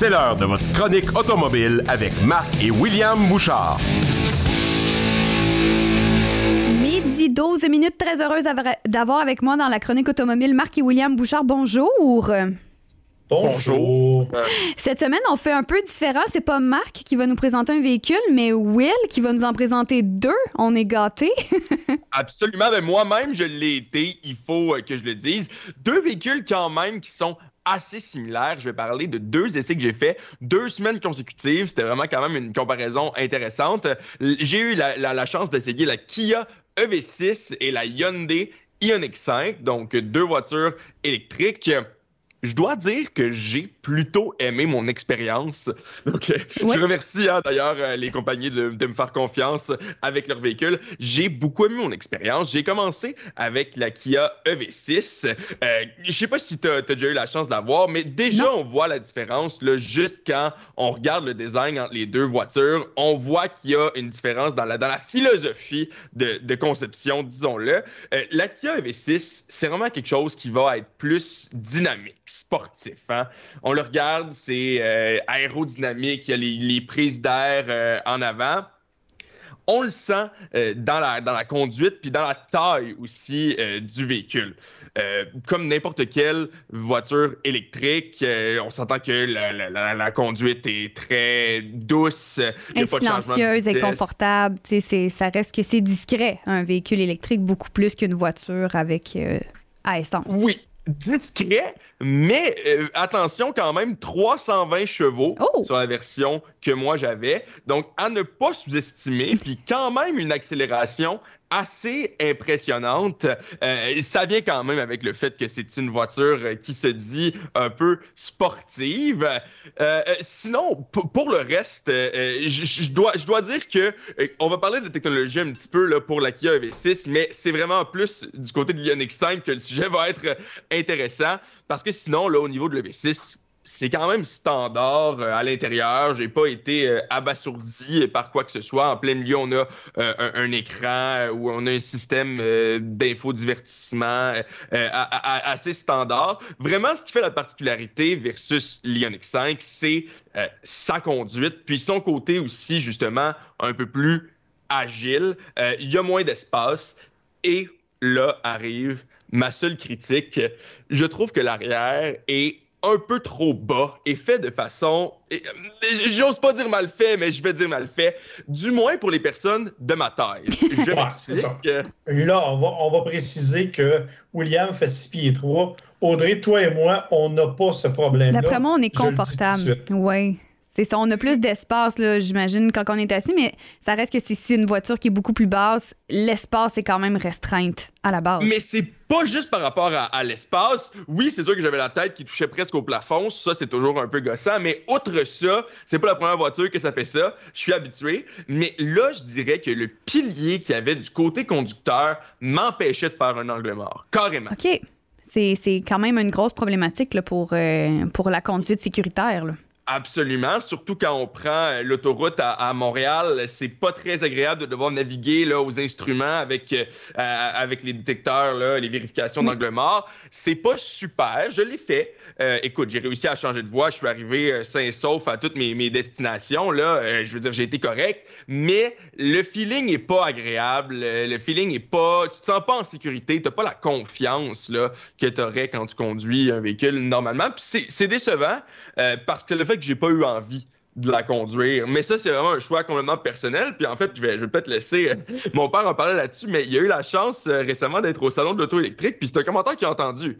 C'est l'heure de votre chronique automobile avec Marc et William Bouchard. Midi 12 minutes, très heureuse d'avoir avec moi dans la chronique automobile Marc et William Bouchard. Bonjour. Bonjour. Cette semaine, on fait un peu différent. C'est pas Marc qui va nous présenter un véhicule, mais Will qui va nous en présenter deux. On est gâtés. Absolument. Mais moi-même, je l'ai été. Il faut que je le dise. Deux véhicules quand même qui sont assez similaires. Je vais parler de deux essais que j'ai faits, deux semaines consécutives. C'était vraiment quand même une comparaison intéressante. J'ai eu la, la chance d'essayer la Kia EV6 et la Hyundai Ioniq 5, donc deux voitures électriques je dois dire que j'ai plutôt aimé mon expérience. Donc, euh, je remercie hein, d'ailleurs euh, les compagnies de, me faire confiance avec leur véhicule. J'ai beaucoup aimé mon expérience. J'ai commencé avec la Kia EV6. Euh, je sais pas si tu as, déjà eu la chance de la voir, mais déjà, on voit la différence là, juste quand on regarde le design entre les deux voitures. On voit qu'il y a une différence dans la, dans la philosophie de, de conception, disons-le. Euh, la Kia EV6, c'est vraiment quelque chose qui va être plus dynamique sportif. Hein? On le regarde, c'est euh, aérodynamique, il y a les, prises d'air euh, en avant. On le sent euh, dans, la, dans la conduite puis dans la taille aussi du véhicule. comme n'importe quelle voiture électrique, on s'entend que la, conduite est très douce. Et silencieuse et confortable. Ça reste que c'est discret, un véhicule électrique, beaucoup plus qu'une voiture avec à essence. Oui, discret, mais euh, attention quand même, 320 chevaux oh! sur la version que moi j'avais. Donc à ne pas sous-estimer, puis quand même une accélération assez impressionnante. Euh, ça vient quand même avec le fait que c'est une voiture qui se dit un peu sportive. Euh, sinon, pour le reste, je, dois, dois dire que on va parler de technologie un petit peu là, pour la Kia EV6, mais c'est vraiment plus du côté de l'Ioniq 5 que le sujet va être intéressant parce que sinon, là, au niveau de l'EV6, c'est quand même standard euh, à l'intérieur. J'ai pas été euh, abasourdi par quoi que ce soit. En plein milieu, on a euh, un, écran où on a un système d'infodivertissement assez standard. Vraiment, ce qui fait la particularité versus l'Ioniq 5, c'est sa conduite, puis son côté aussi, justement, un peu plus agile. Il y a moins d'espace et là arrive ma seule critique. Je trouve que l'arrière est un peu trop bas et fait de façon, j'ose pas dire mal fait, mais je vais dire mal fait, du moins pour les personnes de ma taille. Je c'est ça. Là, on va, on va préciser que William fait 6 pieds 3. Audrey, toi et moi, on n'a pas ce problème-là. D'après moi, on est confortable. Oui. C'est ça, on a plus d'espace, j'imagine, quand on est assis, mais ça reste que c'est une voiture qui est beaucoup plus basse, l'espace est quand même restreinte à la base. Mais c'est pas juste par rapport à, l'espace. Oui, c'est sûr que j'avais la tête qui touchait presque au plafond. Ça, c'est toujours un peu gossant. Mais outre ça, c'est pas la première voiture que ça fait ça. Je suis habitué. Mais là, je dirais que le pilier qu'il y avait du côté conducteur m'empêchait de faire un angle mort. Carrément. OK. C'est quand même une grosse problématique pour, euh, pour la conduite sécuritaire. Là. Absolument, surtout quand on prend euh, l'autoroute à, Montréal, c'est pas très agréable de devoir naviguer là, aux instruments avec, euh, avec les détecteurs, là, les vérifications d'angle mort. C'est pas super, je l'ai fait. Euh, écoute, j'ai réussi à changer de voie, je suis arrivé sain et sauf à toutes mes, mes destinations. Là, je veux dire, j'ai été correct, mais le feeling est pas agréable. Le feeling est pas. Tu te sens pas en sécurité, t'as pas la confiance là, que tu aurais quand tu conduis un véhicule normalement. Puis c'est décevant parce que le fait que j'ai pas eu envie de la conduire. Mais ça, c'est vraiment un choix complètement personnel. Puis en fait, je vais, je vais peut-être laisser euh, mon père en parler là-dessus, mais il a eu la chance euh, récemment d'être au salon de l'auto électrique. Puis c'est un commentaire qu'il a entendu.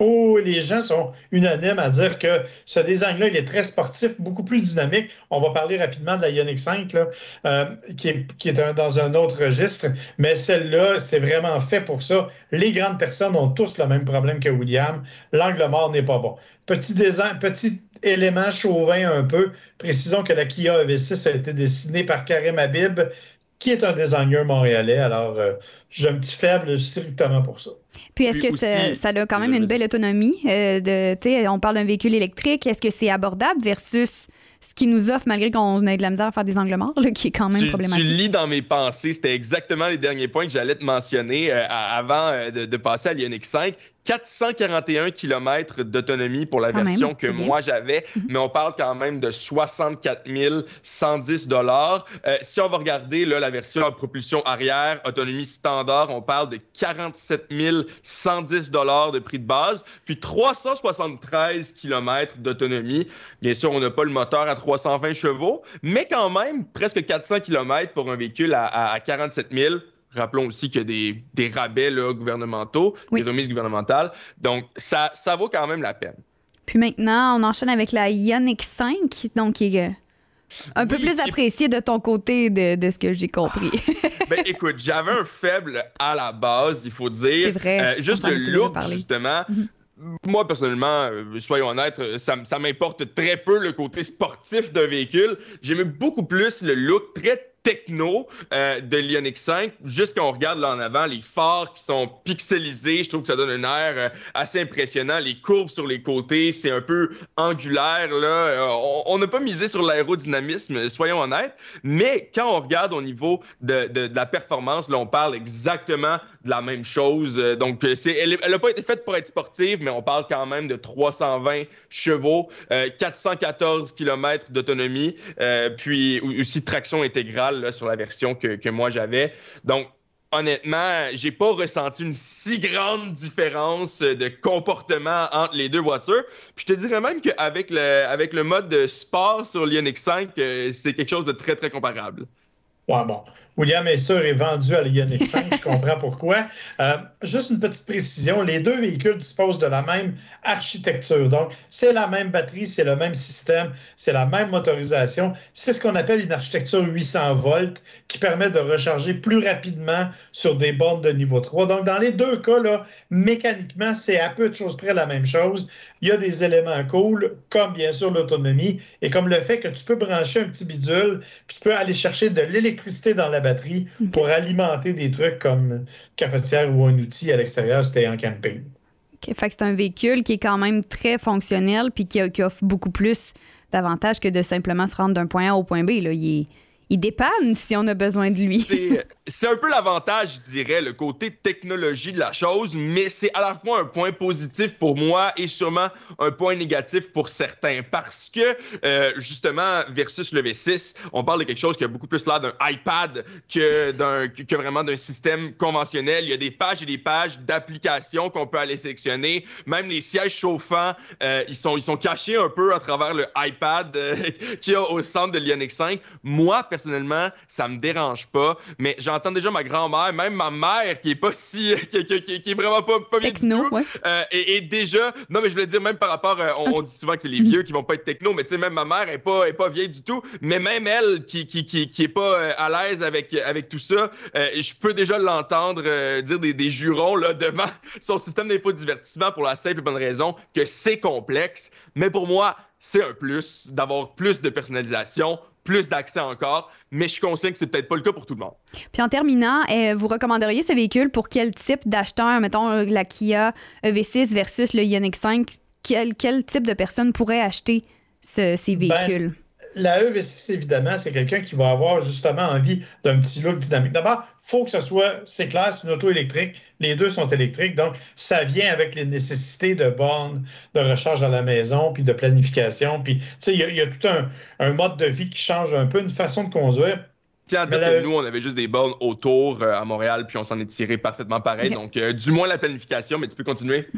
Oh, les gens sont unanimes à dire que ce design-là, il est très sportif, beaucoup plus dynamique. On va parler rapidement de la Ioniq 5, là, euh, qui est, qui est dans un autre registre, mais celle-là, c'est vraiment fait pour ça. Les grandes personnes ont tous le même problème que William. L'angle mort n'est pas bon. Petit, design, petit élément chauvin un peu. Précisons que la Kia EV6 a été dessinée par Karim Habib, qui est un designer montréalais. Alors, euh, j'ai un petit faible strictement pour ça. Puis, est-ce que ça, a quand même une belle autonomie? Euh, de, on parle d'un véhicule électrique. Est-ce que c'est abordable versus ce qui nous offre, malgré qu'on ait de la misère à faire des angles morts, qui est quand même problématique. Tu lis dans mes pensées, c'était exactement les derniers points que j'allais te mentionner euh, avant de, de, passer à l'Ioniq 5. 441 km d'autonomie pour la version que moi j'avais, mhm. mais on parle quand même de 64 110 dollars. Euh, si on va regarder là, la version en propulsion arrière, autonomie standard, on parle de 47 110 dollars de prix de base, puis 373 km d'autonomie. Bien sûr, on n'a pas le moteur à 320 chevaux, mais quand même presque 400 km pour un véhicule à, à 47 000 Rappelons aussi qu'il y a des, des rabais gouvernementaux, des remises gouvernementales. Donc, ça, ça vaut quand même la peine. Puis maintenant, on enchaîne avec la Ioniq 5, donc qui est euh, un peu plus apprécié de ton côté de, ce que j'ai compris. ben écoute, j'avais un faible à la base, il faut dire. C'est vrai. Euh, juste le look, justement. Mhm. Moi, personnellement, euh, soyons honnêtes, ça, ça m'importe très peu le côté sportif d'un véhicule. J'aimais beaucoup plus le look très techno euh, de l'Ioniq 5. Juste quand on regarde là en avant, les phares qui sont pixelisés, je trouve que ça donne un air euh, assez impressionnant. Les courbes sur les côtés, c'est un peu angulaire. Là. Euh, on n'a pas misé sur l'aérodynamisme, soyons honnêtes. Mais quand on regarde au niveau de, de, la performance, là, on parle exactement de la même chose. Donc, c'est, elle n'a pas été faite pour être sportive, mais on parle quand même de 320 chevaux, 414 km d'autonomie, puis aussi traction intégrale sur la version que, moi j'avais. Donc, honnêtement, j'ai pas ressenti une si grande différence de comportement entre les deux voitures. Puis je te dirais même qu'avec le, avec le mode de sport sur l'Ioniq 5, euh, c'est quelque chose de très, très comparable. Ouais, bon. William Esser est vendu à l'Ioniq 5, je comprends pourquoi. Euh, juste une petite précision, les deux véhicules disposent de la même architecture. Donc, c'est la même batterie, c'est le même système, c'est la même motorisation. C'est ce qu'on appelle une architecture 800 volts qui permet de recharger plus rapidement sur des bornes de niveau 3. Donc, dans les deux cas, là, mécaniquement, c'est à peu de choses près la même chose. Il y a des éléments cool, comme bien sûr l'autonomie, et comme le fait que tu peux brancher un petit bidule, puis tu peux aller chercher de l'électricité dans la batterie pour alimenter des trucs comme cafetière ou un outil à l'extérieur, c'était en camping. Fait que c'est un véhicule qui est quand même très fonctionnel puis qui, offre beaucoup plus d'avantages que de simplement se rendre d'un point A au point B. Là. Il est il dépanne si on a besoin de lui. c'est un peu l'avantage, je dirais, le côté technologie de la chose, mais c'est à la fois un point positif pour moi et sûrement un point négatif pour certains. Parce que, euh, justement, versus le V6, on parle de quelque chose qui a beaucoup plus l'air d'un iPad que, vraiment d'un système conventionnel. Il y a des pages et des pages d'applications qu'on peut aller sélectionner. Même les sièges chauffants, euh, ils, sont, ils sont cachés un peu à travers le iPad euh, qu'il y a au centre de l'Ioniq 5. Moi, personnellement, ça me dérange pas. Mais j'entends déjà ma grand-mère, même ma mère, qui est pas si. qui, qui, est vraiment pas, pas bien techno, du tout. Euh, et, déjà. Non, mais je voulais dire, même par rapport. Euh, on, dit souvent que c'est les vieux qui vont pas être techno, mais tu sais, même ma mère est pas, est pas vieille du tout. Mais même elle, qui, qui, qui, est pas euh, à l'aise avec, avec tout ça, je peux déjà l'entendre dire des, des jurons là, devant son système d'infodivertissement pour la simple et bonne raison que c'est complexe. Mais pour moi, c'est un plus d'avoir plus de personnalisation, plus d'accès encore, mais je suis conscient que c'est peut-être pas le cas pour tout le monde. Puis en terminant, euh, vous recommanderiez ce véhicule pour quel type d'acheteur, mettons euh, la Kia EV6 versus le Ioniq 5, quel, quel type de personne pourrait acheter ces ben, véhicules? La EV6, évidemment, c'est quelqu'un qui va avoir justement envie d'un petit look dynamique. D'abord, il faut que ce soit, c'est clair, c'est une auto électrique. Les deux sont électriques, donc ça vient avec les nécessités de bornes de recharge à la maison, puis de planification. Puis, tu sais, il y, a tout un, mode de vie qui change un peu, une façon de conduire. Tiens, que nous, on avait juste des bornes autour euh, à Montréal, puis on s'en est tiré parfaitement pareil. Donc, euh, du moins la planification, mais tu peux continuer.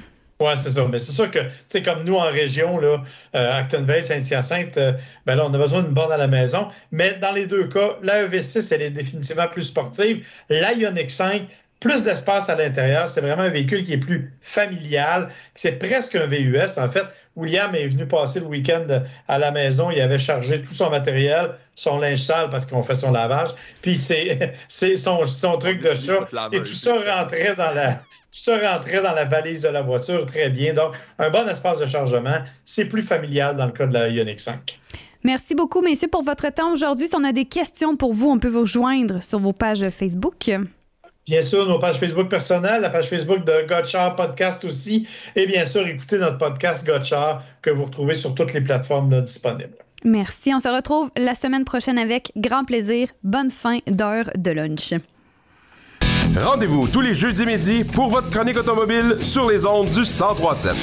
Oui, c'est ça. Mais c'est sûr que, tu sais, comme nous en région, là, euh, Actonville, Saint-Hyacinthe, euh, ben là, on a besoin d'une borne à la maison. Mais dans les deux cas, la EV6, elle est définitivement plus sportive. La Ioniq 5, plus d'espace à l'intérieur. C'est vraiment un véhicule qui est plus familial. C'est presque un VUS, en fait, William est venu passer le week-end à la maison. Il avait chargé tout son matériel, son linge sale parce qu'on fait son lavage. Puis c'est son, son truc de chat. Et tout ça rentrait dans la. Ça rentrait dans la valise de la voiture très bien. Donc, un bon espace de chargement, c'est plus familial dans le cas de la Ioniq 5. Merci beaucoup, messieurs, pour votre temps aujourd'hui. Si on a des questions pour vous, on peut vous rejoindre sur vos pages Facebook. Bien sûr, nos pages Facebook personnelles, la page Facebook de Gotchard Podcast aussi, et bien sûr, écoutez notre podcast Gotchard que vous retrouvez sur toutes les plateformes disponibles. Merci. On se retrouve la semaine prochaine avec grand plaisir. Bonne fin d'heure de lunch. Rendez-vous tous les jeudis midi pour votre chronique automobile sur les ondes du 1037.